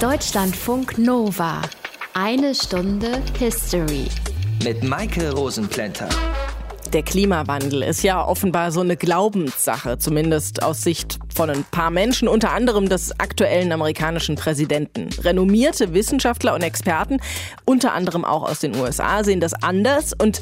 Deutschlandfunk Nova. Eine Stunde History. Mit Maike Rosenplanter. Der Klimawandel ist ja offenbar so eine Glaubenssache, zumindest aus Sicht von ein paar Menschen, unter anderem des aktuellen amerikanischen Präsidenten. Renommierte Wissenschaftler und Experten, unter anderem auch aus den USA, sehen das anders und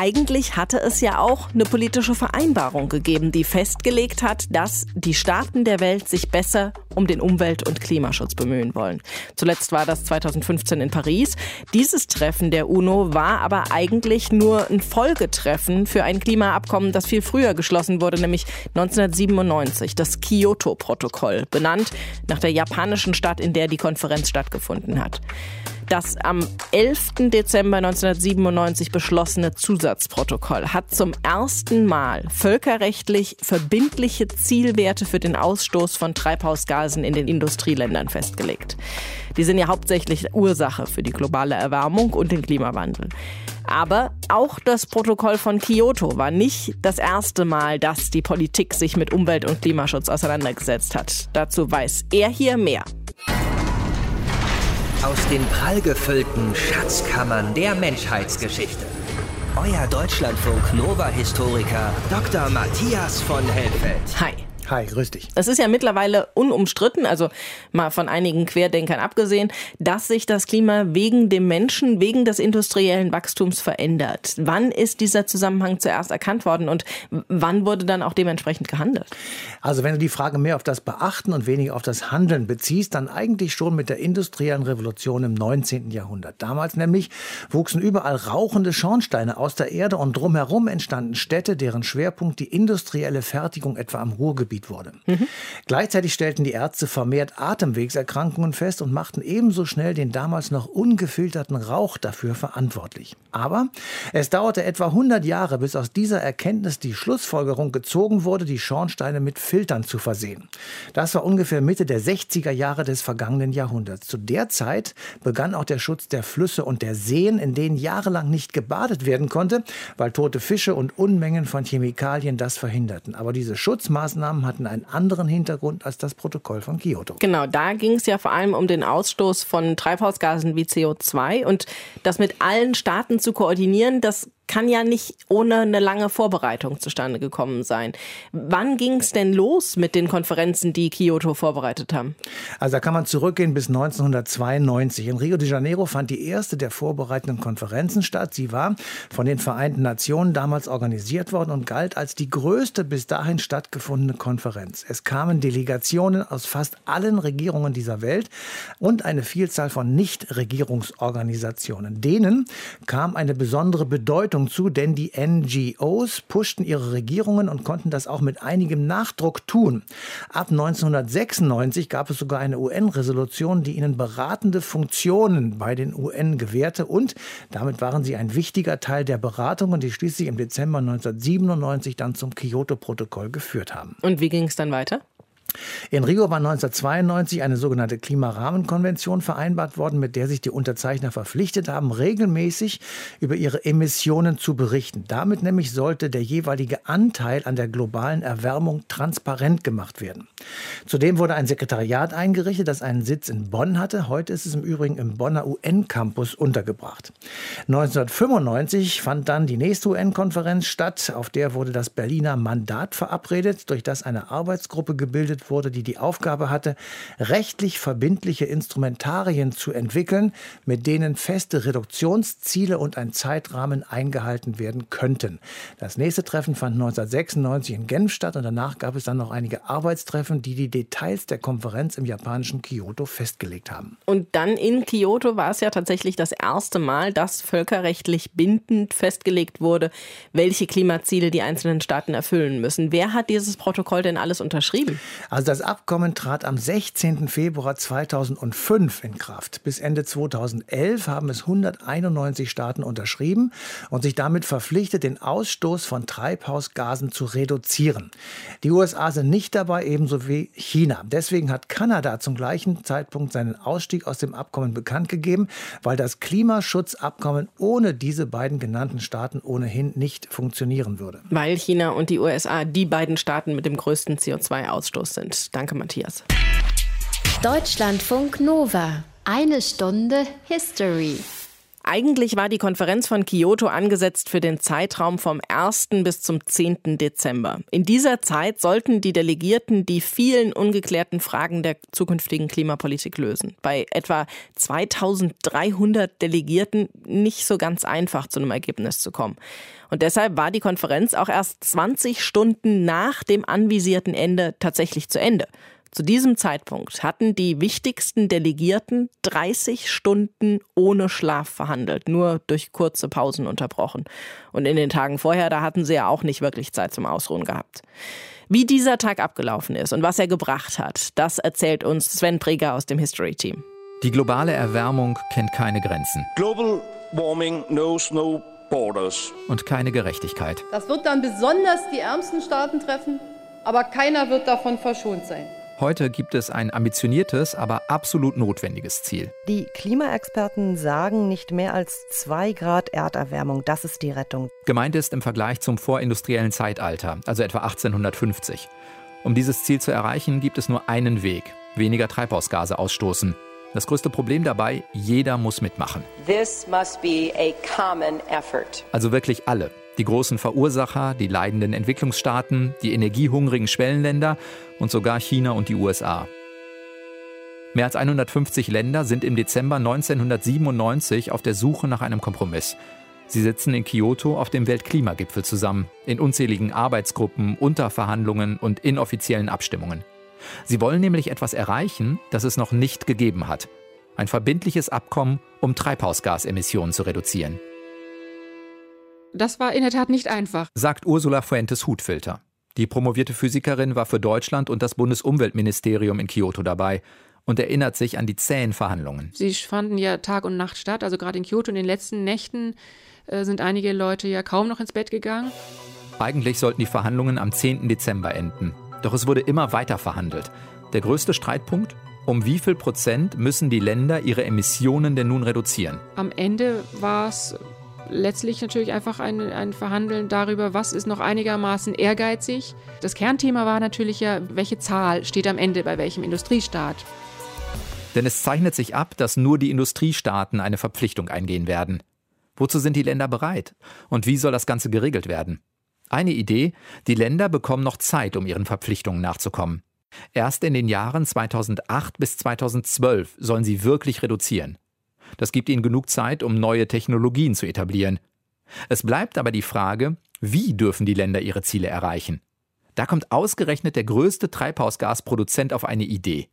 eigentlich hatte es ja auch eine politische Vereinbarung gegeben, die festgelegt hat, dass die Staaten der Welt sich besser um den Umwelt- und Klimaschutz bemühen wollen. Zuletzt war das 2015 in Paris. Dieses Treffen der UNO war aber eigentlich nur ein Folgetreffen für ein Klimaabkommen, das viel früher geschlossen wurde, nämlich 1997, das Kyoto-Protokoll, benannt nach der japanischen Stadt, in der die Konferenz stattgefunden hat. Das am 11. Dezember 1997 beschlossene Zusatzprotokoll hat zum ersten Mal völkerrechtlich verbindliche Zielwerte für den Ausstoß von Treibhausgasen in den Industrieländern festgelegt. Die sind ja hauptsächlich Ursache für die globale Erwärmung und den Klimawandel. Aber auch das Protokoll von Kyoto war nicht das erste Mal, dass die Politik sich mit Umwelt- und Klimaschutz auseinandergesetzt hat. Dazu weiß er hier mehr. Aus den prallgefüllten Schatzkammern der Menschheitsgeschichte. Euer Deutschlandfunk Nova-Historiker Dr. Matthias von Helfeld. Hi. Hi, grüß dich. Es ist ja mittlerweile unumstritten, also mal von einigen Querdenkern abgesehen, dass sich das Klima wegen dem Menschen, wegen des industriellen Wachstums verändert. Wann ist dieser Zusammenhang zuerst erkannt worden und wann wurde dann auch dementsprechend gehandelt? Also wenn du die Frage mehr auf das Beachten und weniger auf das Handeln beziehst, dann eigentlich schon mit der industriellen Revolution im 19. Jahrhundert. Damals nämlich wuchsen überall rauchende Schornsteine aus der Erde und drumherum entstanden Städte, deren Schwerpunkt die industrielle Fertigung etwa am Ruhrgebiet Gebiet wurde. Mhm. Gleichzeitig stellten die Ärzte vermehrt Atemwegserkrankungen fest und machten ebenso schnell den damals noch ungefilterten Rauch dafür verantwortlich. Aber es dauerte etwa 100 Jahre, bis aus dieser Erkenntnis die Schlussfolgerung gezogen wurde, die Schornsteine mit Filtern zu versehen. Das war ungefähr Mitte der 60er Jahre des vergangenen Jahrhunderts. Zu der Zeit begann auch der Schutz der Flüsse und der Seen, in denen jahrelang nicht gebadet werden konnte, weil tote Fische und Unmengen von Chemikalien das verhinderten. Aber diese Schutzmaßnahmen hatten einen anderen Hintergrund als das Protokoll von Kyoto. Genau, da ging es ja vor allem um den Ausstoß von Treibhausgasen wie CO2 und das mit allen Staaten zu koordinieren, das kann ja nicht ohne eine lange Vorbereitung zustande gekommen sein. Wann ging es denn los mit den Konferenzen, die Kyoto vorbereitet haben? Also da kann man zurückgehen bis 1992. In Rio de Janeiro fand die erste der vorbereitenden Konferenzen statt. Sie war von den Vereinten Nationen damals organisiert worden und galt als die größte bis dahin stattgefundene Konferenz. Es kamen Delegationen aus fast allen Regierungen dieser Welt und eine Vielzahl von Nichtregierungsorganisationen. Denen kam eine besondere Bedeutung Bedeutung zu, denn die NGOs pushten ihre Regierungen und konnten das auch mit einigem Nachdruck tun. Ab 1996 gab es sogar eine UN-Resolution, die ihnen beratende Funktionen bei den UN gewährte und damit waren sie ein wichtiger Teil der Beratungen, die schließlich im Dezember 1997 dann zum Kyoto-Protokoll geführt haben. Und wie ging es dann weiter? In Rio war 1992 eine sogenannte Klimarahmenkonvention vereinbart worden, mit der sich die Unterzeichner verpflichtet haben, regelmäßig über ihre Emissionen zu berichten. Damit nämlich sollte der jeweilige Anteil an der globalen Erwärmung transparent gemacht werden. Zudem wurde ein Sekretariat eingerichtet, das einen Sitz in Bonn hatte. Heute ist es im Übrigen im Bonner UN-Campus untergebracht. 1995 fand dann die nächste UN-Konferenz statt. Auf der wurde das Berliner Mandat verabredet, durch das eine Arbeitsgruppe gebildet gebildet wurde, die die Aufgabe hatte, rechtlich verbindliche Instrumentarien zu entwickeln, mit denen feste Reduktionsziele und ein Zeitrahmen eingehalten werden könnten. Das nächste Treffen fand 1996 in Genf statt und danach gab es dann noch einige Arbeitstreffen, die die Details der Konferenz im japanischen Kyoto festgelegt haben. Und dann in Kyoto war es ja tatsächlich das erste Mal, dass völkerrechtlich bindend festgelegt wurde, welche Klimaziele die einzelnen Staaten erfüllen müssen. Wer hat dieses Protokoll denn alles unterschrieben? Also das Abkommen trat am 16. Februar 2005 in Kraft. Bis Ende 2011 haben es 191 Staaten unterschrieben und sich damit verpflichtet, den Ausstoß von Treibhausgasen zu reduzieren. Die USA sind nicht dabei, ebenso wie China. Deswegen hat Kanada zum gleichen Zeitpunkt seinen Ausstieg aus dem Abkommen bekannt gegeben, weil das Klimaschutzabkommen ohne diese beiden genannten Staaten ohnehin nicht funktionieren würde. Weil China und die USA die beiden Staaten mit dem größten CO2-Ausstoß sind. Danke, Matthias. Deutschlandfunk Nova. Eine Stunde History. Eigentlich war die Konferenz von Kyoto angesetzt für den Zeitraum vom 1. bis zum 10. Dezember. In dieser Zeit sollten die Delegierten die vielen ungeklärten Fragen der zukünftigen Klimapolitik lösen. Bei etwa 2300 Delegierten nicht so ganz einfach zu einem Ergebnis zu kommen. Und deshalb war die Konferenz auch erst 20 Stunden nach dem anvisierten Ende tatsächlich zu Ende. Zu diesem Zeitpunkt hatten die wichtigsten Delegierten 30 Stunden ohne Schlaf verhandelt, nur durch kurze Pausen unterbrochen. Und in den Tagen vorher, da hatten sie ja auch nicht wirklich Zeit zum Ausruhen gehabt. Wie dieser Tag abgelaufen ist und was er gebracht hat, das erzählt uns Sven Preger aus dem History Team. Die globale Erwärmung kennt keine Grenzen. Global warming knows no borders. Und keine Gerechtigkeit. Das wird dann besonders die ärmsten Staaten treffen, aber keiner wird davon verschont sein. Heute gibt es ein ambitioniertes, aber absolut notwendiges Ziel. Die Klimaexperten sagen nicht mehr als 2 Grad Erderwärmung. Das ist die Rettung. Gemeint ist im Vergleich zum vorindustriellen Zeitalter, also etwa 1850. Um dieses Ziel zu erreichen, gibt es nur einen Weg: weniger Treibhausgase ausstoßen. Das größte Problem dabei, jeder muss mitmachen. This must be a common effort. Also wirklich alle. Die großen Verursacher, die leidenden Entwicklungsstaaten, die energiehungrigen Schwellenländer und sogar China und die USA. Mehr als 150 Länder sind im Dezember 1997 auf der Suche nach einem Kompromiss. Sie sitzen in Kyoto auf dem Weltklimagipfel zusammen, in unzähligen Arbeitsgruppen, Unterverhandlungen und inoffiziellen Abstimmungen. Sie wollen nämlich etwas erreichen, das es noch nicht gegeben hat. Ein verbindliches Abkommen, um Treibhausgasemissionen zu reduzieren. Das war in der Tat nicht einfach, sagt Ursula Fuentes Hutfilter. Die promovierte Physikerin war für Deutschland und das Bundesumweltministerium in Kyoto dabei und erinnert sich an die zähen Verhandlungen. Sie fanden ja Tag und Nacht statt, also gerade in Kyoto in den letzten Nächten äh, sind einige Leute ja kaum noch ins Bett gegangen. Eigentlich sollten die Verhandlungen am 10. Dezember enden. Doch es wurde immer weiter verhandelt. Der größte Streitpunkt? Um wie viel Prozent müssen die Länder ihre Emissionen denn nun reduzieren? Am Ende war es letztlich natürlich einfach ein, ein Verhandeln darüber, was ist noch einigermaßen ehrgeizig. Das Kernthema war natürlich ja, welche Zahl steht am Ende bei welchem Industriestaat. Denn es zeichnet sich ab, dass nur die Industriestaaten eine Verpflichtung eingehen werden. Wozu sind die Länder bereit? Und wie soll das Ganze geregelt werden? Eine Idee, die Länder bekommen noch Zeit, um ihren Verpflichtungen nachzukommen. Erst in den Jahren 2008 bis 2012 sollen sie wirklich reduzieren. Das gibt ihnen genug Zeit, um neue Technologien zu etablieren. Es bleibt aber die Frage, wie dürfen die Länder ihre Ziele erreichen? Da kommt ausgerechnet der größte Treibhausgasproduzent auf eine Idee.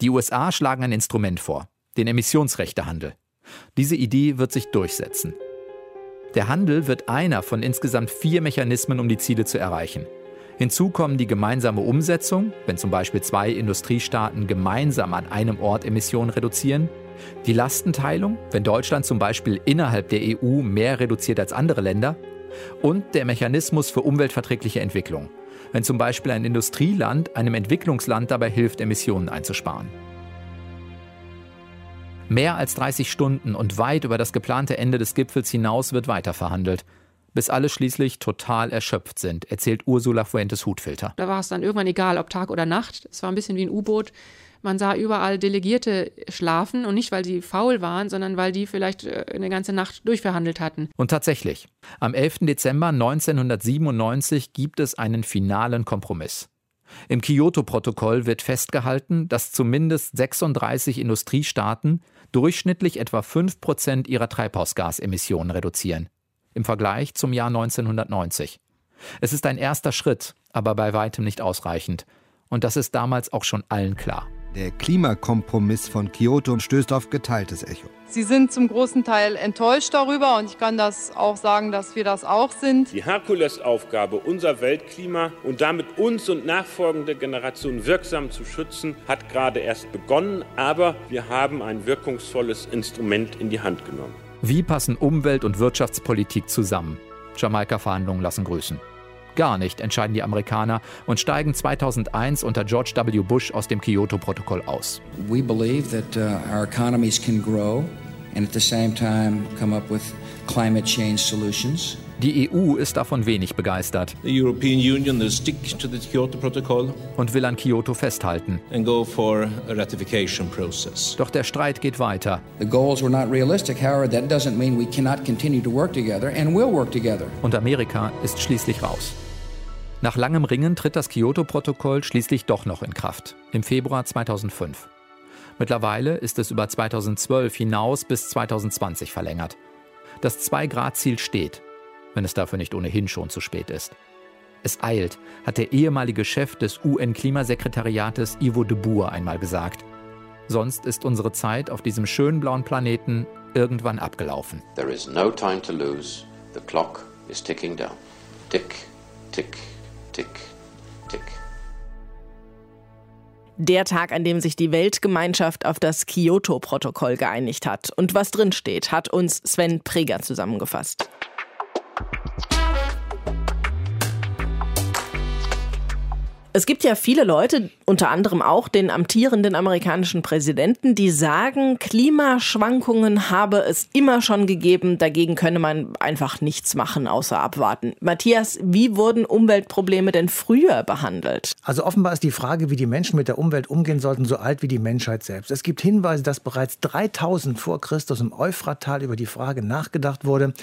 Die USA schlagen ein Instrument vor, den Emissionsrechtehandel. Diese Idee wird sich durchsetzen. Der Handel wird einer von insgesamt vier Mechanismen, um die Ziele zu erreichen. Hinzu kommen die gemeinsame Umsetzung, wenn zum Beispiel zwei Industriestaaten gemeinsam an einem Ort Emissionen reduzieren, die Lastenteilung, wenn Deutschland zum Beispiel innerhalb der EU mehr reduziert als andere Länder, und der Mechanismus für umweltverträgliche Entwicklung, wenn zum Beispiel ein Industrieland einem Entwicklungsland dabei hilft, Emissionen einzusparen. Mehr als 30 Stunden und weit über das geplante Ende des Gipfels hinaus wird weiter verhandelt bis alle schließlich total erschöpft sind, erzählt Ursula Fuentes Hutfilter. Da war es dann irgendwann egal, ob Tag oder Nacht. Es war ein bisschen wie ein U-Boot. Man sah überall Delegierte schlafen und nicht, weil sie faul waren, sondern weil die vielleicht äh, eine ganze Nacht durchverhandelt hatten. Und tatsächlich, am 11. Dezember 1997 gibt es einen finalen Kompromiss. Im Kyoto-Protokoll wird festgehalten, dass zumindest 36 Industriestaaten durchschnittlich etwa 5 Prozent ihrer Treibhausgasemissionen reduzieren im Vergleich zum Jahr 1990. Es ist ein erster Schritt, aber bei weitem nicht ausreichend. Und das ist damals auch schon allen klar. Der Klimakompromiss von Kyoto stößt auf geteiltes Echo. Sie sind zum großen Teil enttäuscht darüber und ich kann das auch sagen, dass wir das auch sind. Die Herkulesaufgabe, unser Weltklima und damit uns und nachfolgende Generationen wirksam zu schützen, hat gerade erst begonnen, aber wir haben ein wirkungsvolles Instrument in die Hand genommen. Wie passen Umwelt- und Wirtschaftspolitik zusammen? Jamaika-Verhandlungen lassen grüßen. Gar nicht, entscheiden die Amerikaner und steigen 2001 unter George W. Bush aus dem Kyoto-Protokoll aus. We believe that uh, our economies can grow and at the same time come up with climate change solutions. Die EU ist davon wenig begeistert und will an Kyoto festhalten. and go for a ratification process. Doch der Streit geht weiter. The goals were not realistic. However, that doesn't mean we cannot continue to work together and will work together. Und Amerika ist schließlich raus. Nach langem Ringen tritt das Kyoto-Protokoll schließlich doch noch in Kraft, im Februar 2005. Mittlerweile ist es über 2012 hinaus bis 2020 verlängert. Das 2-Grad-Ziel steht, wenn es dafür nicht ohnehin schon zu spät ist. Es eilt, hat der ehemalige Chef des UN-Klimasekretariates Ivo de Boer einmal gesagt. Sonst ist unsere Zeit auf diesem schönen blauen Planeten irgendwann abgelaufen. There is no time to lose. The clock is ticking down. Tick, tick, tick, tick. Der Tag, an dem sich die Weltgemeinschaft auf das Kyoto-Protokoll geeinigt hat. Und was drin steht, hat uns Sven Preger zusammengefasst. Es gibt ja viele Leute, unter anderem auch den amtierenden amerikanischen Präsidenten, die sagen, Klimaschwankungen habe es immer schon gegeben, dagegen könne man einfach nichts machen, außer abwarten. Matthias, wie wurden Umweltprobleme denn früher behandelt? Also offenbar ist die Frage, wie die Menschen mit der Umwelt umgehen sollten, so alt wie die Menschheit selbst. Es gibt Hinweise, dass bereits 3000 vor Christus im Euphrattal über die Frage nachgedacht wurde,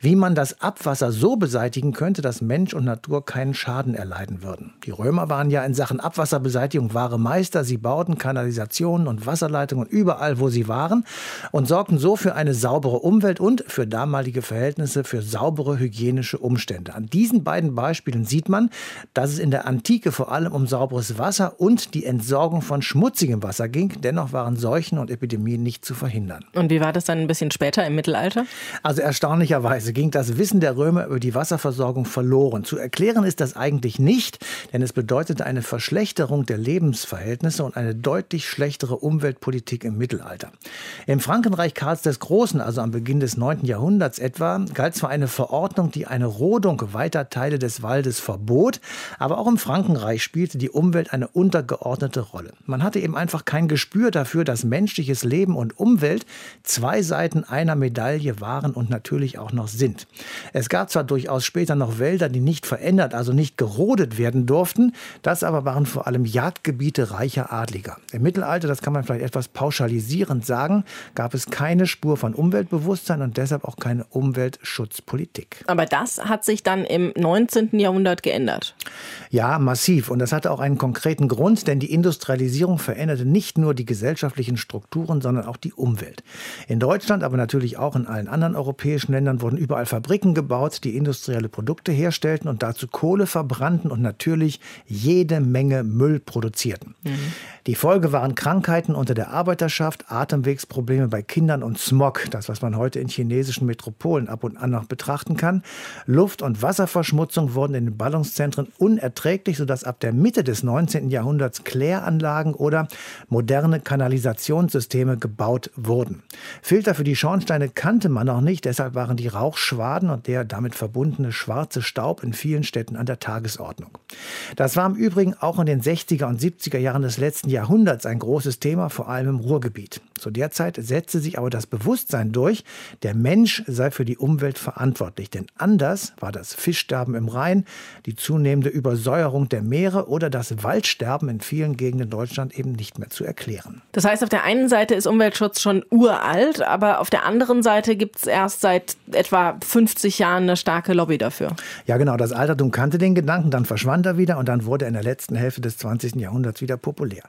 wie man das Abwasser so beseitigen könnte, dass Mensch und Natur keinen Schaden erleiden würden. Die Römer waren ja in Sachen Abwasserbeseitigung wahre Meister. Sie bauten Kanalisationen und Wasserleitungen überall, wo sie waren und sorgten so für eine saubere Umwelt und für damalige Verhältnisse für saubere hygienische Umstände. An diesen beiden Beispielen sieht man, dass es in der Antike vor allem um sauberes Wasser und die Entsorgung von schmutzigem Wasser ging. Dennoch waren Seuchen und Epidemien nicht zu verhindern. Und wie war das dann ein bisschen später im Mittelalter? Also erstaunlicherweise ging das Wissen der Römer über die Wasserversorgung verloren. Zu erklären ist das eigentlich nicht, denn es bedeutete eine Verschlechterung der Lebensverhältnisse und eine deutlich schlechtere Umweltpolitik im Mittelalter. Im Frankenreich Karls des Großen, also am Beginn des 9. Jahrhunderts etwa, galt zwar eine Verordnung, die eine Rodung weiter Teile des Waldes verbot, aber auch im Frankenreich spielte die Umwelt eine untergeordnete Rolle. Man hatte eben einfach kein Gespür dafür, dass menschliches Leben und Umwelt zwei Seiten einer Medaille waren und natürlich auch noch sind. Es gab zwar durchaus später noch Wälder, die nicht verändert, also nicht gerodet werden durften, das aber waren vor allem Jagdgebiete reicher Adliger. Im Mittelalter, das kann man vielleicht etwas pauschalisierend sagen, gab es keine Spur von Umweltbewusstsein und deshalb auch keine Umweltschutzpolitik. Aber das hat sich dann im 19. Jahrhundert geändert. Ja, massiv. Und das hatte auch einen konkreten Grund, denn die Industrialisierung veränderte nicht nur die gesellschaftlichen Strukturen, sondern auch die Umwelt. In Deutschland, aber natürlich auch in allen anderen europäischen Ländern wurden überall Fabriken gebaut, die industrielle Produkte herstellten und dazu Kohle verbrannten und natürlich jede Menge Müll produzierten. Mhm. Die Folge waren Krankheiten unter der Arbeiterschaft, Atemwegsprobleme bei Kindern und Smog, das was man heute in chinesischen Metropolen ab und an noch betrachten kann. Luft- und Wasserverschmutzung wurden in den Ballungszentren unerträglich, sodass ab der Mitte des 19. Jahrhunderts Kläranlagen oder moderne Kanalisationssysteme gebaut wurden. Filter für die Schornsteine kannte man noch nicht, deshalb waren die Rauchschwaden und der damit verbundene schwarze Staub in vielen Städten an der Tagesordnung. Das war im Übrigen auch in den 60er und 70er Jahren des letzten Jahrhunderts ein großes Thema, vor allem im Ruhrgebiet. Zu der Zeit setzte sich aber das Bewusstsein durch, der Mensch sei für die Umwelt verantwortlich. Denn anders war das Fischsterben im Rhein, die zunehmende Übersäuerung der Meere oder das Waldsterben in vielen Gegenden Deutschlands eben nicht mehr zu erklären. Das heißt, auf der einen Seite ist Umweltschutz schon uralt, aber auf der anderen Seite gibt es erst seit etwa 50 Jahren eine starke Lobby dafür. Ja, genau. Das Altertum kannte den Gedanken, dann verschwand er wieder und dann wurde er in der letzten Hälfte des 20. Jahrhunderts wieder populär.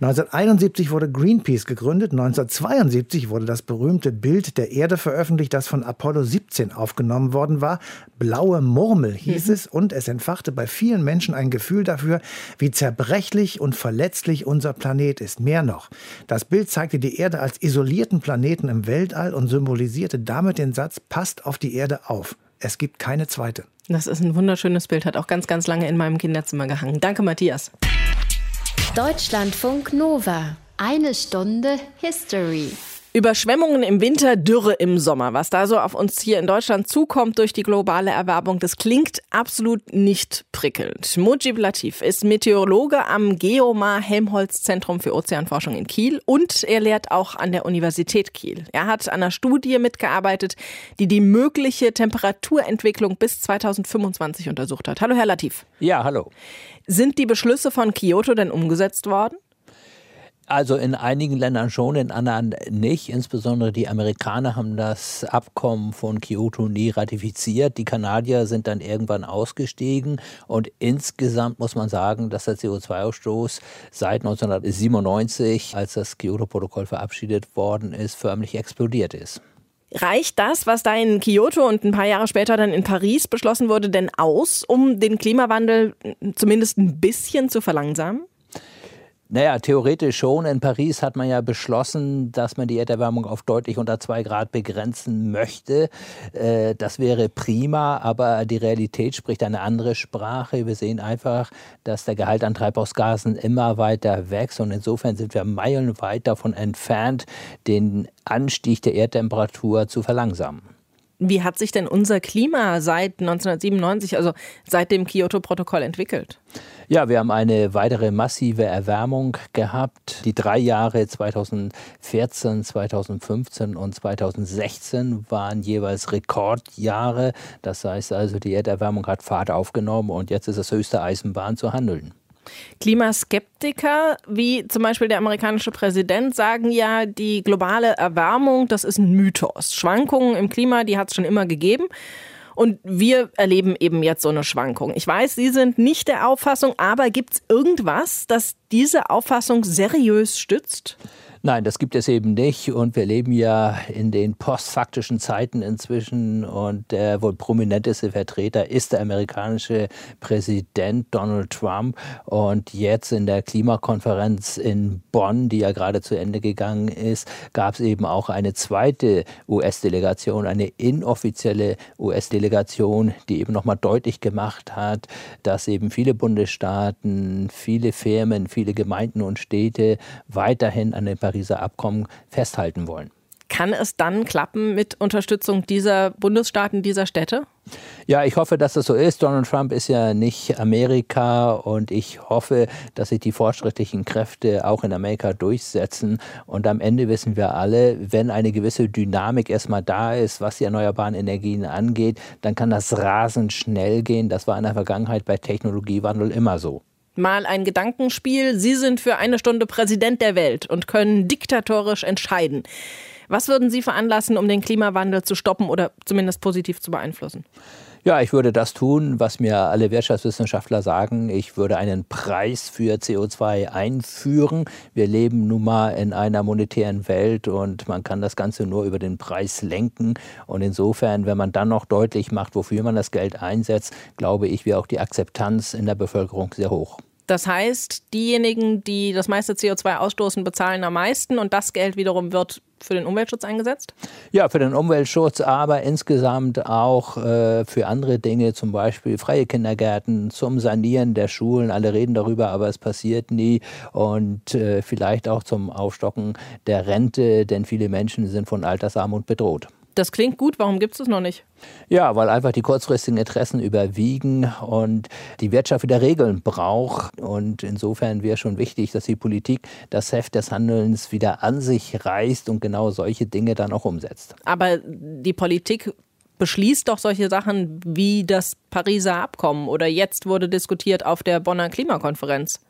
1971 wurde Greenpeace gegründet. 1972 wurde das berühmte Bild der Erde veröffentlicht, das von Apollo 17 aufgenommen worden war. Blaue Murmel hieß mhm. es und es entfachte bei vielen Menschen ein Gefühl dafür, wie zerbrechlich und verletzlich unser Planet ist. Mehr noch. Das Bild zeigte die Erde als isolierten Planeten im Weltall und symbolisierte damit den Satz, passt auf die Erde auf. Es gibt keine zweite. Das ist ein wunderschönes Bild, hat auch ganz, ganz lange in meinem Kinderzimmer gehangen. Danke, Matthias. Deutschlandfunk Nova. Eine Stunde History. Überschwemmungen im Winter, Dürre im Sommer. Was da so auf uns hier in Deutschland zukommt durch die globale Erwärmung, das klingt absolut nicht prickelnd. Mujib Latif ist Meteorologe am Geomar Helmholtz Zentrum für Ozeanforschung in Kiel und er lehrt auch an der Universität Kiel. Er hat an einer Studie mitgearbeitet, die die mögliche Temperaturentwicklung bis 2025 untersucht hat. Hallo, Herr Latif. Ja, hallo. Sind die Beschlüsse von Kyoto denn umgesetzt worden? Also in einigen Ländern schon, in anderen nicht. Insbesondere die Amerikaner haben das Abkommen von Kyoto nie ratifiziert. Die Kanadier sind dann irgendwann ausgestiegen. Und insgesamt muss man sagen, dass der CO2-Ausstoß seit 1997, als das Kyoto-Protokoll verabschiedet worden ist, förmlich explodiert ist. Reicht das, was da in Kyoto und ein paar Jahre später dann in Paris beschlossen wurde, denn aus, um den Klimawandel zumindest ein bisschen zu verlangsamen? Naja, theoretisch schon. In Paris hat man ja beschlossen, dass man die Erderwärmung auf deutlich unter zwei Grad begrenzen möchte. Äh, das wäre prima, aber die Realität spricht eine andere Sprache. Wir sehen einfach, dass der Gehalt an Treibhausgasen immer weiter wächst und insofern sind wir meilenweit davon entfernt, den Anstieg der Erdtemperatur zu verlangsamen. Wie hat sich denn unser Klima seit 1997, also seit dem Kyoto-Protokoll entwickelt? Ja, wir haben eine weitere massive Erwärmung gehabt. Die drei Jahre 2014, 2015 und 2016 waren jeweils Rekordjahre. Das heißt also, die Erderwärmung hat Fahrt aufgenommen und jetzt ist es höchste Eisenbahn zu handeln. Klimaskeptiker, wie zum Beispiel der amerikanische Präsident, sagen ja, die globale Erwärmung, das ist ein Mythos. Schwankungen im Klima, die hat es schon immer gegeben. Und wir erleben eben jetzt so eine Schwankung. Ich weiß, Sie sind nicht der Auffassung, aber gibt es irgendwas, das diese Auffassung seriös stützt? Nein, das gibt es eben nicht. Und wir leben ja in den postfaktischen Zeiten inzwischen. Und der wohl prominenteste Vertreter ist der amerikanische Präsident Donald Trump. Und jetzt in der Klimakonferenz in Bonn, die ja gerade zu Ende gegangen ist, gab es eben auch eine zweite US-Delegation, eine inoffizielle US-Delegation, die eben nochmal deutlich gemacht hat, dass eben viele Bundesstaaten, viele Firmen, viele Gemeinden und Städte weiterhin an den Paris Pariser Abkommen festhalten wollen. Kann es dann klappen mit Unterstützung dieser Bundesstaaten, dieser Städte? Ja, ich hoffe, dass das so ist. Donald Trump ist ja nicht Amerika und ich hoffe, dass sich die fortschrittlichen Kräfte auch in Amerika durchsetzen. Und am Ende wissen wir alle, wenn eine gewisse Dynamik erstmal da ist, was die erneuerbaren Energien angeht, dann kann das rasend schnell gehen. Das war in der Vergangenheit bei Technologiewandel immer so. Mal ein Gedankenspiel. Sie sind für eine Stunde Präsident der Welt und können diktatorisch entscheiden. Was würden Sie veranlassen, um den Klimawandel zu stoppen oder zumindest positiv zu beeinflussen? Ja, ich würde das tun, was mir alle Wirtschaftswissenschaftler sagen. Ich würde einen Preis für CO2 einführen. Wir leben nun mal in einer monetären Welt und man kann das Ganze nur über den Preis lenken. Und insofern, wenn man dann noch deutlich macht, wofür man das Geld einsetzt, glaube ich, wäre auch die Akzeptanz in der Bevölkerung sehr hoch. Das heißt, diejenigen, die das meiste CO2 ausstoßen, bezahlen am meisten und das Geld wiederum wird für den Umweltschutz eingesetzt? Ja, für den Umweltschutz, aber insgesamt auch äh, für andere Dinge, zum Beispiel freie Kindergärten, zum Sanieren der Schulen. Alle reden darüber, aber es passiert nie. Und äh, vielleicht auch zum Aufstocken der Rente, denn viele Menschen sind von Altersarmut bedroht. Das klingt gut, warum gibt es das noch nicht? Ja, weil einfach die kurzfristigen Interessen überwiegen und die Wirtschaft wieder Regeln braucht. Und insofern wäre schon wichtig, dass die Politik das Heft des Handelns wieder an sich reißt und genau solche Dinge dann auch umsetzt. Aber die Politik beschließt doch solche Sachen wie das Pariser Abkommen oder jetzt wurde diskutiert auf der Bonner Klimakonferenz.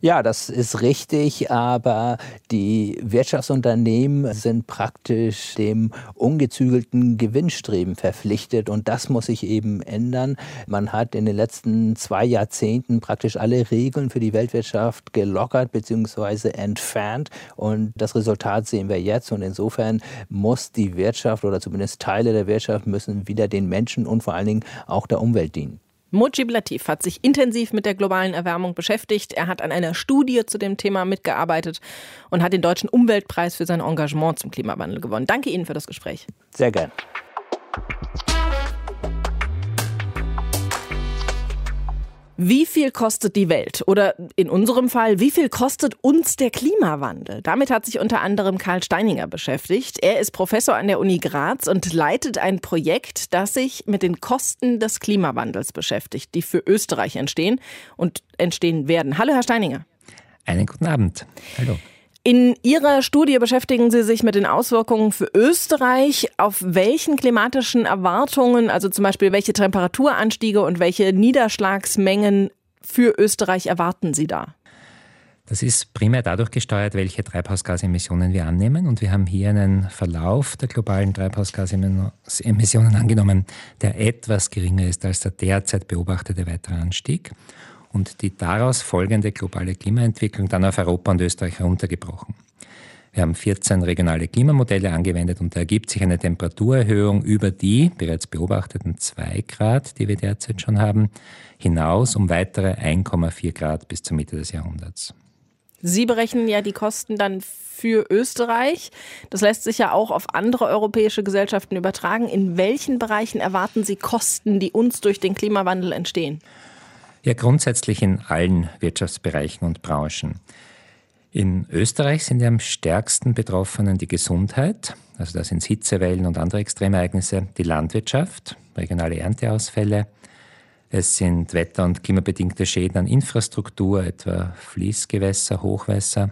Ja, das ist richtig, aber die Wirtschaftsunternehmen sind praktisch dem ungezügelten Gewinnstreben verpflichtet und das muss sich eben ändern. Man hat in den letzten zwei Jahrzehnten praktisch alle Regeln für die Weltwirtschaft gelockert bzw. entfernt und das Resultat sehen wir jetzt und insofern muss die Wirtschaft oder zumindest Teile der Wirtschaft müssen wieder den Menschen und vor allen Dingen auch der Umwelt dienen. Mojib Latif hat sich intensiv mit der globalen Erwärmung beschäftigt. Er hat an einer Studie zu dem Thema mitgearbeitet und hat den Deutschen Umweltpreis für sein Engagement zum Klimawandel gewonnen. Danke Ihnen für das Gespräch. Sehr gern. Wie viel kostet die Welt? Oder in unserem Fall, wie viel kostet uns der Klimawandel? Damit hat sich unter anderem Karl Steininger beschäftigt. Er ist Professor an der Uni Graz und leitet ein Projekt, das sich mit den Kosten des Klimawandels beschäftigt, die für Österreich entstehen und entstehen werden. Hallo, Herr Steininger. Einen guten Abend. Hallo. In Ihrer Studie beschäftigen Sie sich mit den Auswirkungen für Österreich. Auf welchen klimatischen Erwartungen, also zum Beispiel welche Temperaturanstiege und welche Niederschlagsmengen für Österreich erwarten Sie da? Das ist primär dadurch gesteuert, welche Treibhausgasemissionen wir annehmen. Und wir haben hier einen Verlauf der globalen Treibhausgasemissionen angenommen, der etwas geringer ist als der derzeit beobachtete weitere Anstieg und die daraus folgende globale Klimaentwicklung dann auf Europa und Österreich heruntergebrochen. Wir haben 14 regionale Klimamodelle angewendet und da ergibt sich eine Temperaturerhöhung über die bereits beobachteten 2 Grad, die wir derzeit schon haben, hinaus um weitere 1,4 Grad bis zur Mitte des Jahrhunderts. Sie berechnen ja die Kosten dann für Österreich. Das lässt sich ja auch auf andere europäische Gesellschaften übertragen. In welchen Bereichen erwarten Sie Kosten, die uns durch den Klimawandel entstehen? Ja, grundsätzlich in allen Wirtschaftsbereichen und Branchen. In Österreich sind die am stärksten Betroffenen die Gesundheit, also das sind Hitzewellen und andere Extremereignisse, die Landwirtschaft, regionale Ernteausfälle, es sind wetter- und klimabedingte Schäden an Infrastruktur, etwa Fließgewässer, Hochwässer,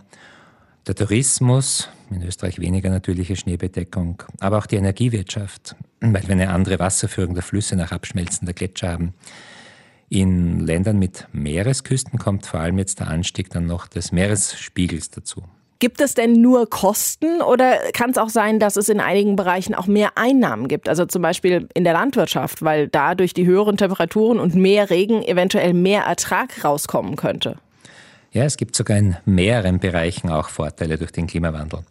der Tourismus, in Österreich weniger natürliche Schneebedeckung, aber auch die Energiewirtschaft, weil wir eine andere Wasserführung der Flüsse nach Abschmelzen der Gletscher haben. In Ländern mit Meeresküsten kommt vor allem jetzt der Anstieg dann noch des Meeresspiegels dazu. Gibt es denn nur Kosten oder kann es auch sein, dass es in einigen Bereichen auch mehr Einnahmen gibt? Also zum Beispiel in der Landwirtschaft, weil da durch die höheren Temperaturen und mehr Regen eventuell mehr Ertrag rauskommen könnte. Ja, es gibt sogar in mehreren Bereichen auch Vorteile durch den Klimawandel.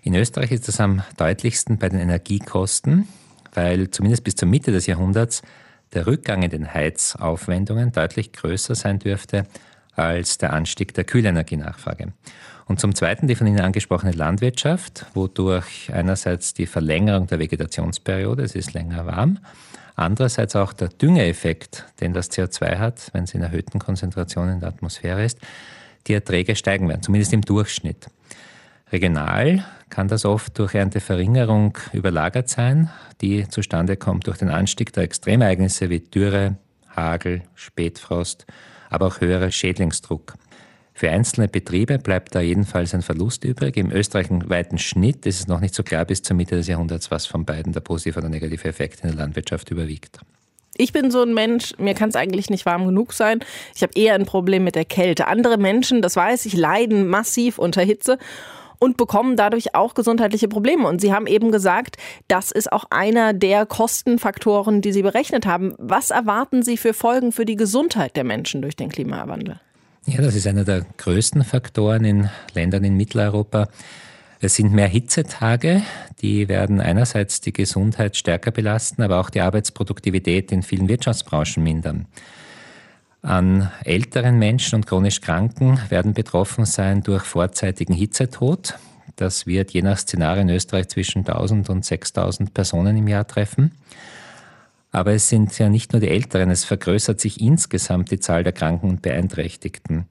In Österreich ist das am deutlichsten bei den Energiekosten, weil zumindest bis zur Mitte des Jahrhunderts der Rückgang in den Heizaufwendungen deutlich größer sein dürfte als der Anstieg der Kühlenergienachfrage. Und zum Zweiten die von Ihnen angesprochene Landwirtschaft, wodurch einerseits die Verlängerung der Vegetationsperiode, es ist länger warm, andererseits auch der Düngeeffekt, den das CO2 hat, wenn es in erhöhten Konzentrationen in der Atmosphäre ist, die Erträge steigen werden, zumindest im Durchschnitt. Regional kann das oft durch Ernteverringerung überlagert sein, die zustande kommt durch den Anstieg der Extremereignisse wie Dürre, Hagel, Spätfrost, aber auch höherer Schädlingsdruck. Für einzelne Betriebe bleibt da jedenfalls ein Verlust übrig. Im österreichweiten Schnitt ist es noch nicht so klar bis zur Mitte des Jahrhunderts, was von beiden der positive oder negative Effekt in der Landwirtschaft überwiegt. Ich bin so ein Mensch, mir kann es eigentlich nicht warm genug sein. Ich habe eher ein Problem mit der Kälte. Andere Menschen, das weiß ich, leiden massiv unter Hitze und bekommen dadurch auch gesundheitliche Probleme. Und Sie haben eben gesagt, das ist auch einer der Kostenfaktoren, die Sie berechnet haben. Was erwarten Sie für Folgen für die Gesundheit der Menschen durch den Klimawandel? Ja, das ist einer der größten Faktoren in Ländern in Mitteleuropa. Es sind mehr Hitzetage, die werden einerseits die Gesundheit stärker belasten, aber auch die Arbeitsproduktivität in vielen Wirtschaftsbranchen mindern. An älteren Menschen und chronisch Kranken werden betroffen sein durch vorzeitigen Hitzetod. Das wird je nach Szenario in Österreich zwischen 1000 und 6000 Personen im Jahr treffen. Aber es sind ja nicht nur die Älteren, es vergrößert sich insgesamt die Zahl der Kranken und Beeinträchtigten.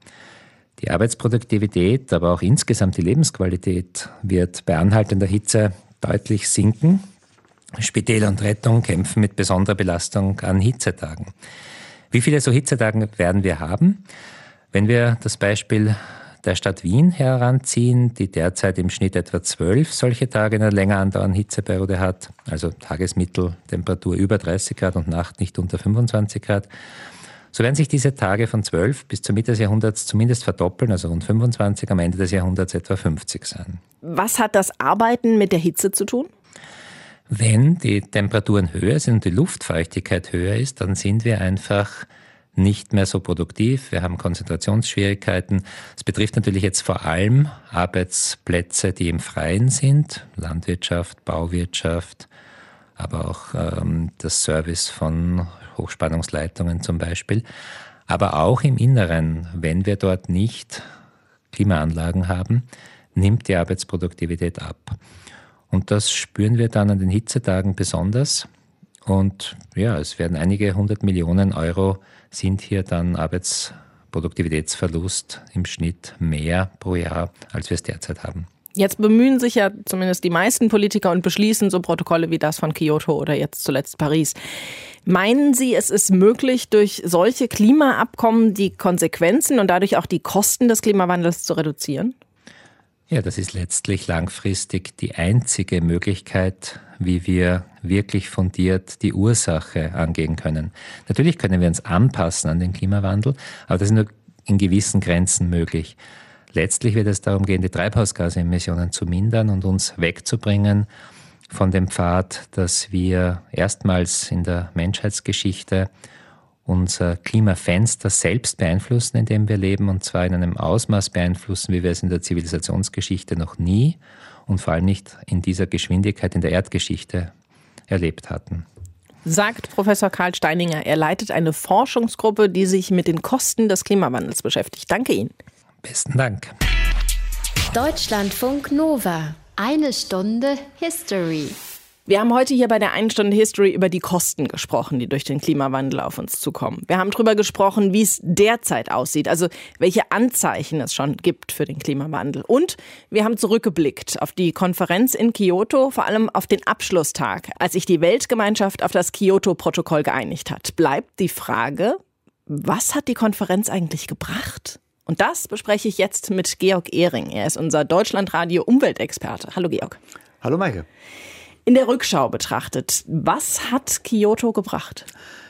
Die Arbeitsproduktivität, aber auch insgesamt die Lebensqualität wird bei anhaltender Hitze deutlich sinken. Spitäler und Rettung kämpfen mit besonderer Belastung an Hitzetagen. Wie viele so Hitzetagen werden wir haben? Wenn wir das Beispiel der Stadt Wien heranziehen, die derzeit im Schnitt etwa zwölf solche Tage in einer länger andauernden Hitzeperiode hat, also Tagesmitteltemperatur über 30 Grad und Nacht nicht unter 25 Grad, so werden sich diese Tage von 12 bis zur Mitte des Jahrhunderts zumindest verdoppeln, also rund 25, am Ende des Jahrhunderts etwa 50 sein. Was hat das Arbeiten mit der Hitze zu tun? Wenn die Temperaturen höher sind und die Luftfeuchtigkeit höher ist, dann sind wir einfach nicht mehr so produktiv. Wir haben Konzentrationsschwierigkeiten. Es betrifft natürlich jetzt vor allem Arbeitsplätze, die im Freien sind, Landwirtschaft, Bauwirtschaft, aber auch ähm, das Service von Hochspannungsleitungen zum Beispiel. Aber auch im Inneren, wenn wir dort nicht Klimaanlagen haben, nimmt die Arbeitsproduktivität ab. Und das spüren wir dann an den Hitzetagen besonders. Und ja, es werden einige hundert Millionen Euro sind hier dann Arbeitsproduktivitätsverlust im Schnitt mehr pro Jahr, als wir es derzeit haben. Jetzt bemühen sich ja zumindest die meisten Politiker und beschließen so Protokolle wie das von Kyoto oder jetzt zuletzt Paris. Meinen Sie, es ist möglich, durch solche Klimaabkommen die Konsequenzen und dadurch auch die Kosten des Klimawandels zu reduzieren? Ja, das ist letztlich langfristig die einzige Möglichkeit, wie wir wirklich fundiert die Ursache angehen können. Natürlich können wir uns anpassen an den Klimawandel, aber das ist nur in gewissen Grenzen möglich. Letztlich wird es darum gehen, die Treibhausgasemissionen zu mindern und uns wegzubringen von dem Pfad, dass wir erstmals in der Menschheitsgeschichte unser Klimafenster selbst beeinflussen, in dem wir leben, und zwar in einem Ausmaß beeinflussen, wie wir es in der Zivilisationsgeschichte noch nie und vor allem nicht in dieser Geschwindigkeit in der Erdgeschichte erlebt hatten. Sagt Professor Karl Steininger. Er leitet eine Forschungsgruppe, die sich mit den Kosten des Klimawandels beschäftigt. Danke Ihnen. Besten Dank. Deutschlandfunk Nova. Eine Stunde History. Wir haben heute hier bei der einen Stunde History über die Kosten gesprochen, die durch den Klimawandel auf uns zukommen. Wir haben darüber gesprochen, wie es derzeit aussieht, also welche Anzeichen es schon gibt für den Klimawandel. Und wir haben zurückgeblickt auf die Konferenz in Kyoto, vor allem auf den Abschlusstag, als sich die Weltgemeinschaft auf das Kyoto-Protokoll geeinigt hat. Bleibt die Frage, was hat die Konferenz eigentlich gebracht? Und das bespreche ich jetzt mit Georg Ehring. Er ist unser Deutschlandradio Umweltexperte. Hallo Georg. Hallo Maike. In der Rückschau betrachtet, was hat Kyoto gebracht?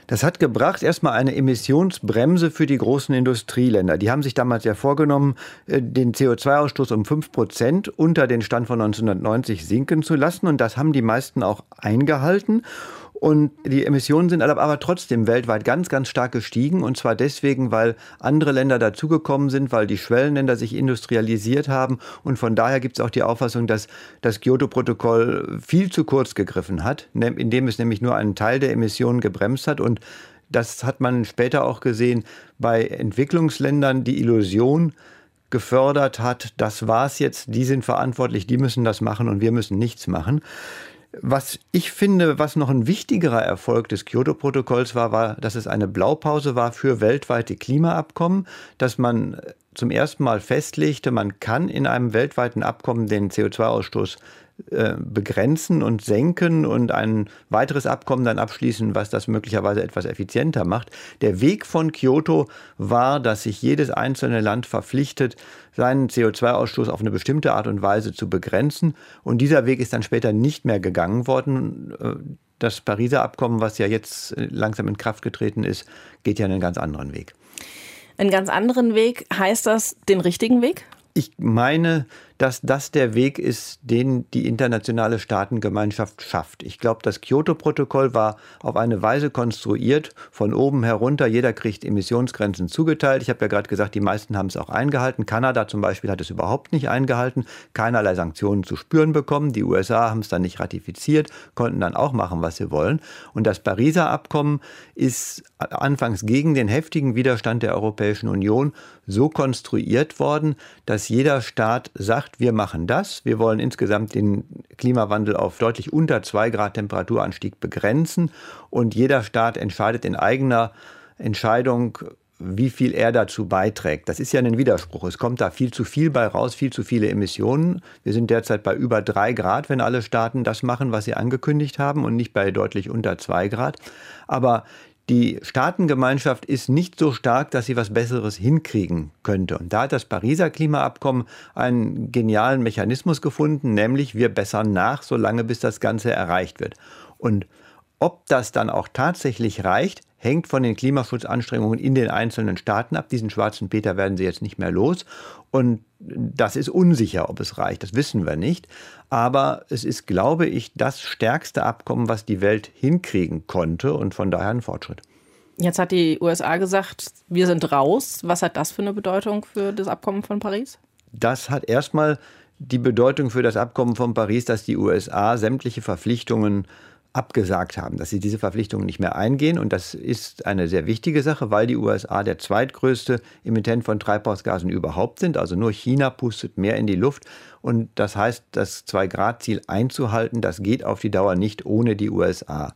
Das hat gebracht erstmal eine Emissionsbremse für die großen Industrieländer. Die haben sich damals ja vorgenommen, äh, den CO2-Ausstoß um 5 Prozent unter den Stand von 1990 sinken zu lassen. Und das haben die meisten auch eingehalten. Und die Emissionen sind aber trotzdem weltweit ganz, ganz stark gestiegen. Und zwar deswegen, weil andere Länder dazugekommen sind, weil die Schwellenländer sich industrialisiert haben. Und von daher gibt es auch die Auffassung, dass das Kyoto-Protokoll viel zu kurz gegriffen hat, ne, indem es nämlich nur einen Teil der Emissionen gebremst hat. Und das hat man später auch gesehen bei Entwicklungsländern, die Illusion, gefördert hat, das war's jetzt, die sind verantwortlich, die müssen das machen und wir müssen nichts machen. Was ich finde, was noch ein wichtigerer Erfolg des Kyoto-Protokolls war, war, dass es eine Blaupause war für weltweite Klimaabkommen, dass man zum ersten Mal festlegte, man kann in einem weltweiten Abkommen den CO2-Ausstoß äh, begrenzen und senken und ein weiteres Abkommen dann abschließen, was das möglicherweise etwas effizienter macht. Der Weg von Kyoto war, dass sich jedes einzelne Land verpflichtet, seinen CO2-Ausstoß auf eine bestimmte Art und Weise zu begrenzen. Und dieser Weg ist dann später nicht mehr gegangen worden. Äh, das Pariser Abkommen, was ja jetzt äh, langsam in Kraft getreten ist, geht ja einen ganz anderen Weg. Einen ganz anderen Weg heißt das den richtigen Weg? Ich meine, dass das der Weg ist, den die internationale Staatengemeinschaft schafft. Ich glaube, das Kyoto-Protokoll war auf eine Weise konstruiert, von oben herunter, jeder kriegt Emissionsgrenzen zugeteilt. Ich habe ja gerade gesagt, die meisten haben es auch eingehalten. Kanada zum Beispiel hat es überhaupt nicht eingehalten, keinerlei Sanktionen zu spüren bekommen. Die USA haben es dann nicht ratifiziert, konnten dann auch machen, was sie wollen. Und das Pariser Abkommen ist anfangs gegen den heftigen Widerstand der Europäischen Union so konstruiert worden, dass jeder Staat sagt, wir machen das, wir wollen insgesamt den Klimawandel auf deutlich unter 2 Grad Temperaturanstieg begrenzen und jeder Staat entscheidet in eigener Entscheidung, wie viel er dazu beiträgt. Das ist ja ein Widerspruch. Es kommt da viel zu viel bei raus, viel zu viele Emissionen. Wir sind derzeit bei über drei Grad, wenn alle Staaten das machen, was sie angekündigt haben und nicht bei deutlich unter zwei Grad. Aber die Staatengemeinschaft ist nicht so stark, dass sie was Besseres hinkriegen könnte. Und da hat das Pariser Klimaabkommen einen genialen Mechanismus gefunden, nämlich wir bessern nach, solange bis das Ganze erreicht wird. Und ob das dann auch tatsächlich reicht, hängt von den Klimaschutzanstrengungen in den einzelnen Staaten ab. Diesen schwarzen Peter werden sie jetzt nicht mehr los. Und das ist unsicher, ob es reicht. Das wissen wir nicht. Aber es ist, glaube ich, das stärkste Abkommen, was die Welt hinkriegen konnte und von daher ein Fortschritt. Jetzt hat die USA gesagt, wir sind raus. Was hat das für eine Bedeutung für das Abkommen von Paris? Das hat erstmal die Bedeutung für das Abkommen von Paris, dass die USA sämtliche Verpflichtungen abgesagt haben, dass sie diese Verpflichtungen nicht mehr eingehen. Und das ist eine sehr wichtige Sache, weil die USA der zweitgrößte Emittent von Treibhausgasen überhaupt sind. Also nur China pustet mehr in die Luft. Und das heißt, das Zwei-Grad-Ziel einzuhalten, das geht auf die Dauer nicht ohne die USA.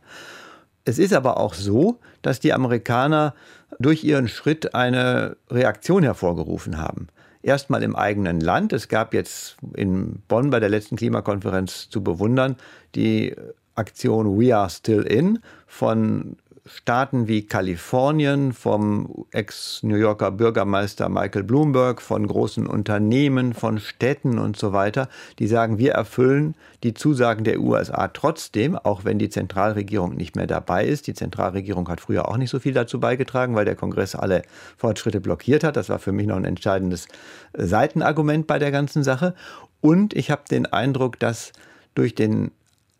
Es ist aber auch so, dass die Amerikaner durch ihren Schritt eine Reaktion hervorgerufen haben. Erstmal im eigenen Land. Es gab jetzt in Bonn bei der letzten Klimakonferenz zu bewundern die Aktion We Are Still In von Staaten wie Kalifornien, vom Ex-New Yorker Bürgermeister Michael Bloomberg, von großen Unternehmen, von Städten und so weiter, die sagen, wir erfüllen die Zusagen der USA trotzdem, auch wenn die Zentralregierung nicht mehr dabei ist. Die Zentralregierung hat früher auch nicht so viel dazu beigetragen, weil der Kongress alle Fortschritte blockiert hat. Das war für mich noch ein entscheidendes Seitenargument bei der ganzen Sache. Und ich habe den Eindruck, dass durch den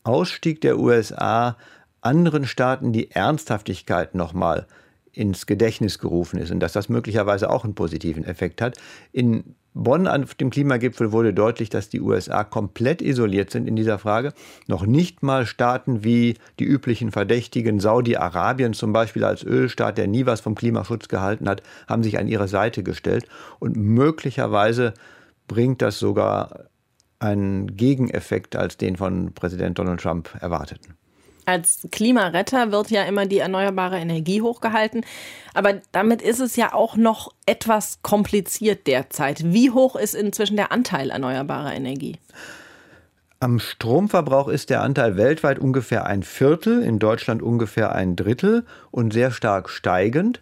Ausstieg der USA anderen Staaten die Ernsthaftigkeit nochmal ins Gedächtnis gerufen ist und dass das möglicherweise auch einen positiven Effekt hat. In Bonn auf dem Klimagipfel wurde deutlich, dass die USA komplett isoliert sind in dieser Frage. Noch nicht mal Staaten wie die üblichen Verdächtigen, Saudi-Arabien zum Beispiel als Ölstaat, der nie was vom Klimaschutz gehalten hat, haben sich an ihre Seite gestellt. Und möglicherweise bringt das sogar einen Gegeneffekt als den von Präsident Donald Trump erwarteten. Als Klimaretter wird ja immer die erneuerbare Energie hochgehalten. Aber damit ist es ja auch noch etwas kompliziert derzeit. Wie hoch ist inzwischen der Anteil erneuerbarer Energie? Am Stromverbrauch ist der Anteil weltweit ungefähr ein Viertel, in Deutschland ungefähr ein Drittel und sehr stark steigend.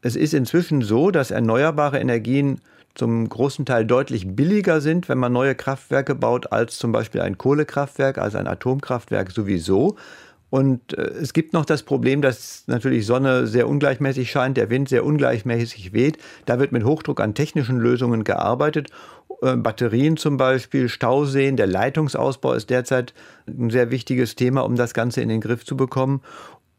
Es ist inzwischen so, dass erneuerbare Energien zum großen Teil deutlich billiger sind, wenn man neue Kraftwerke baut, als zum Beispiel ein Kohlekraftwerk, als ein Atomkraftwerk sowieso. Und äh, es gibt noch das Problem, dass natürlich Sonne sehr ungleichmäßig scheint, der Wind sehr ungleichmäßig weht. Da wird mit Hochdruck an technischen Lösungen gearbeitet. Äh, Batterien zum Beispiel, Stauseen, der Leitungsausbau ist derzeit ein sehr wichtiges Thema, um das Ganze in den Griff zu bekommen.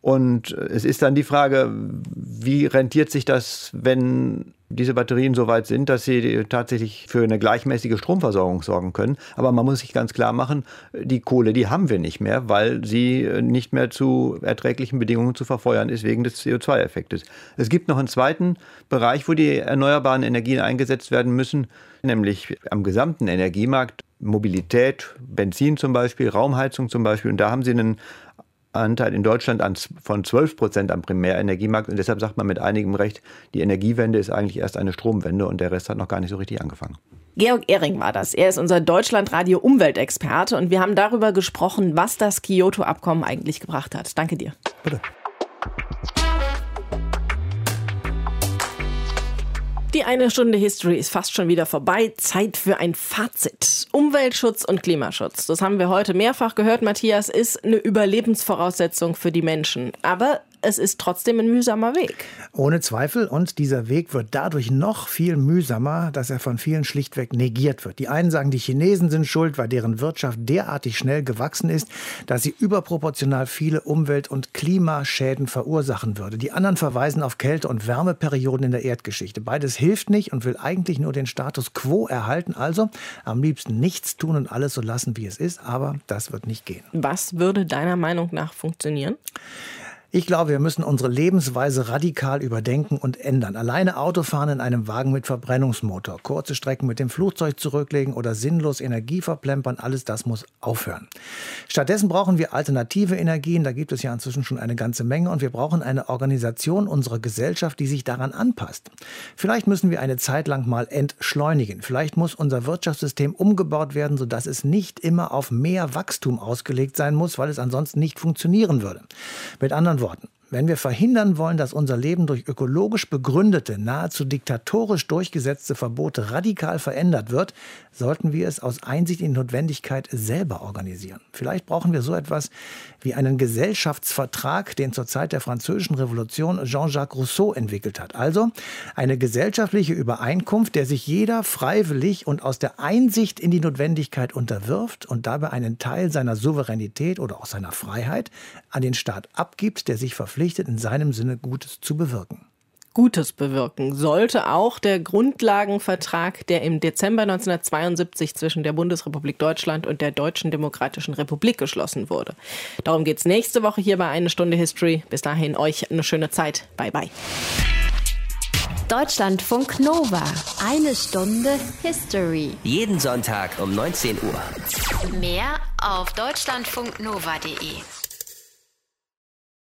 Und äh, es ist dann die Frage, wie rentiert sich das, wenn diese Batterien so weit sind, dass sie tatsächlich für eine gleichmäßige Stromversorgung sorgen können. Aber man muss sich ganz klar machen, die Kohle, die haben wir nicht mehr, weil sie nicht mehr zu erträglichen Bedingungen zu verfeuern ist wegen des CO2-Effektes. Es gibt noch einen zweiten Bereich, wo die erneuerbaren Energien eingesetzt werden müssen, nämlich am gesamten Energiemarkt. Mobilität, Benzin zum Beispiel, Raumheizung zum Beispiel. Und da haben sie einen Anteil in Deutschland an, von 12 Prozent am Primärenergiemarkt. Und deshalb sagt man mit einigem Recht, die Energiewende ist eigentlich erst eine Stromwende und der Rest hat noch gar nicht so richtig angefangen. Georg Ehring war das. Er ist unser Deutschlandradio Umweltexperte und wir haben darüber gesprochen, was das Kyoto-Abkommen eigentlich gebracht hat. Danke dir. Bitte. Die eine Stunde History ist fast schon wieder vorbei. Zeit für ein Fazit. Umweltschutz und Klimaschutz. Das haben wir heute mehrfach gehört, Matthias, ist eine Überlebensvoraussetzung für die Menschen. Aber es ist trotzdem ein mühsamer Weg. Ohne Zweifel. Und dieser Weg wird dadurch noch viel mühsamer, dass er von vielen schlichtweg negiert wird. Die einen sagen, die Chinesen sind schuld, weil deren Wirtschaft derartig schnell gewachsen ist, dass sie überproportional viele Umwelt- und Klimaschäden verursachen würde. Die anderen verweisen auf Kälte- und Wärmeperioden in der Erdgeschichte. Beides hilft nicht und will eigentlich nur den Status quo erhalten. Also am liebsten nichts tun und alles so lassen, wie es ist. Aber das wird nicht gehen. Was würde deiner Meinung nach funktionieren? Ich glaube, wir müssen unsere Lebensweise radikal überdenken und ändern. Alleine Autofahren in einem Wagen mit Verbrennungsmotor, kurze Strecken mit dem Flugzeug zurücklegen oder sinnlos Energie verplempern, alles das muss aufhören. Stattdessen brauchen wir alternative Energien, da gibt es ja inzwischen schon eine ganze Menge und wir brauchen eine Organisation unserer Gesellschaft, die sich daran anpasst. Vielleicht müssen wir eine Zeit lang mal entschleunigen. Vielleicht muss unser Wirtschaftssystem umgebaut werden, sodass es nicht immer auf mehr Wachstum ausgelegt sein muss, weil es ansonsten nicht funktionieren würde. Mit anderen Worten, wenn wir verhindern wollen, dass unser Leben durch ökologisch begründete, nahezu diktatorisch durchgesetzte Verbote radikal verändert wird, sollten wir es aus Einsicht in die Notwendigkeit selber organisieren. Vielleicht brauchen wir so etwas wie einen Gesellschaftsvertrag, den zur Zeit der Französischen Revolution Jean-Jacques Rousseau entwickelt hat. Also eine gesellschaftliche Übereinkunft, der sich jeder freiwillig und aus der Einsicht in die Notwendigkeit unterwirft und dabei einen Teil seiner Souveränität oder auch seiner Freiheit an den Staat abgibt, der sich verpflichtet, verpflichtet, in seinem Sinne Gutes zu bewirken. Gutes bewirken sollte auch der Grundlagenvertrag, der im Dezember 1972 zwischen der Bundesrepublik Deutschland und der Deutschen Demokratischen Republik geschlossen wurde. Darum geht es nächste Woche hier bei Eine Stunde History. Bis dahin euch eine schöne Zeit. Bye bye. Deutschlandfunk Nova. Eine Stunde History. Jeden Sonntag um 19 Uhr. Mehr auf deutschlandfunknova.de.